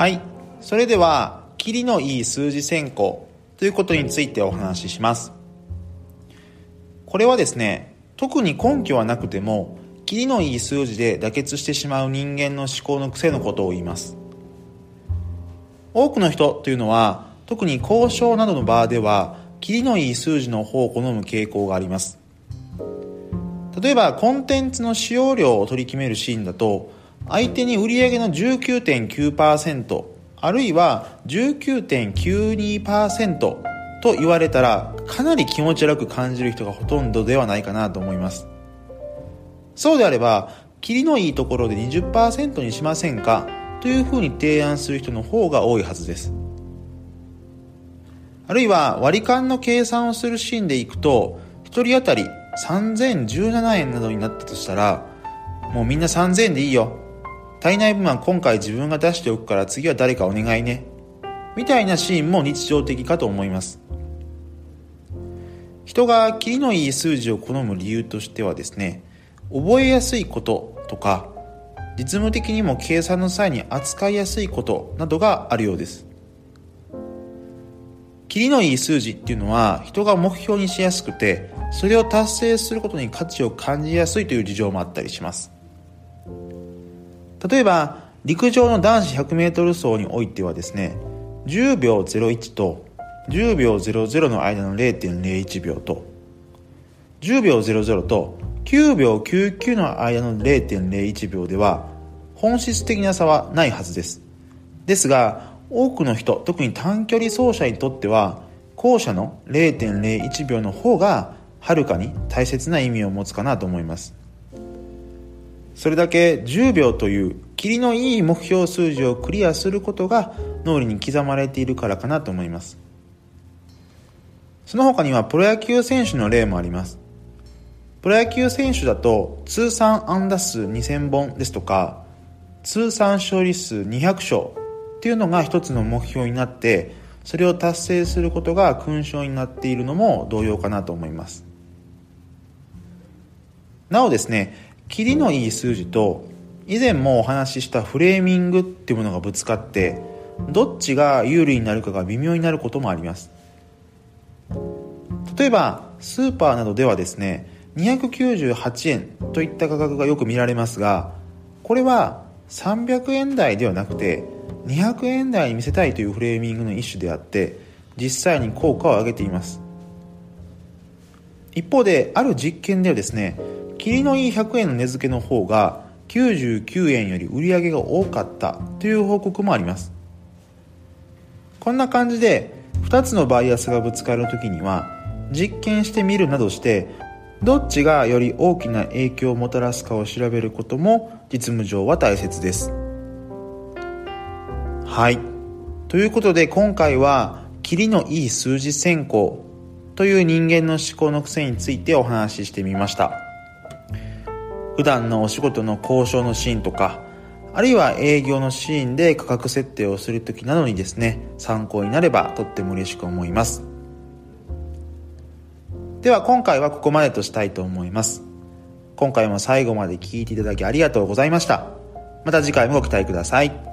はい。それではキリのいい数字選考ということについてお話しします。これはですね特に根拠はなくてもキリのいい数字で妥結してしまう人間の思考の癖のことを言います。多くの人というのは特に交渉などの場ではキリのいい数字の方を好む傾向があります。例えばコンテンツの使用量を取り決めるシーンだと相手に売上の19.9%あるいは19.92%と言われたらかなり気持ち悪く感じる人がほとんどではないかなと思います。そうであればキリのいいところで20%にしませんかというふうに提案する人の方が多いはずです。あるいは割り勘の計算をするシーンでいくと1人当たり3017円などになったとしたらもうみんな3000円でいいよ。足りない分は今回自分が出しておくから次は誰かお願いね。みたいなシーンも日常的かと思います。人がキリのいい数字を好む理由としてはですね覚えやすいこととか実務的にも計算の際に扱いやすいことなどがあるようです。キリのいい数字っていうのは人が目標にしやすくてそれを達成することに価値を感じやすいという事情もあったりします。例えば陸上の男子 100m 走においてはですね10秒01と10秒00の間の0.01秒と10秒00と9秒99の間の0.01秒では本質的な差はないはずです。ですが多くの人特に短距離走者にとっては後者の0.01秒の方がはるかに大切な意味を持つかなと思います。それだけ10秒という霧のいい目標数字をクリアすることが脳裏に刻まれているからかなと思います。その他にはプロ野球選手の例もあります。プロ野球選手だと通算安打数2000本ですとか通算勝利数200勝っていうのが一つの目標になってそれを達成することが勲章になっているのも同様かなと思います。なおですねキリのいい数字と以前もお話ししたフレーミングっていうものがぶつかってどっちが有利になるかが微妙になることもあります。例えばスーパーなどではですね298円といった価格がよく見られますがこれは300円台ではなくて200円台に見せたいというフレーミングの一種であって実際に効果を上げています。一方である実験ではですね霧のいい100円の値付けの方が99円より売り上げが多かったという報告もあります。こんな感じで2つのバイアスがぶつかる時には実験してみるなどしてどっちがより大きな影響をもたらすかを調べることも実務上は大切です。はい。ということで今回はキリのいい数字選考という人間の思考の癖についてお話ししてみました。普段のお仕事の交渉のシーンとかあるいは営業のシーンで価格設定をするときなどにですね参考になればとっても嬉しく思います。では今回はここまでとしたいと思います。今回も最後まで聴いていただきありがとうございました。また次回もご期待ください。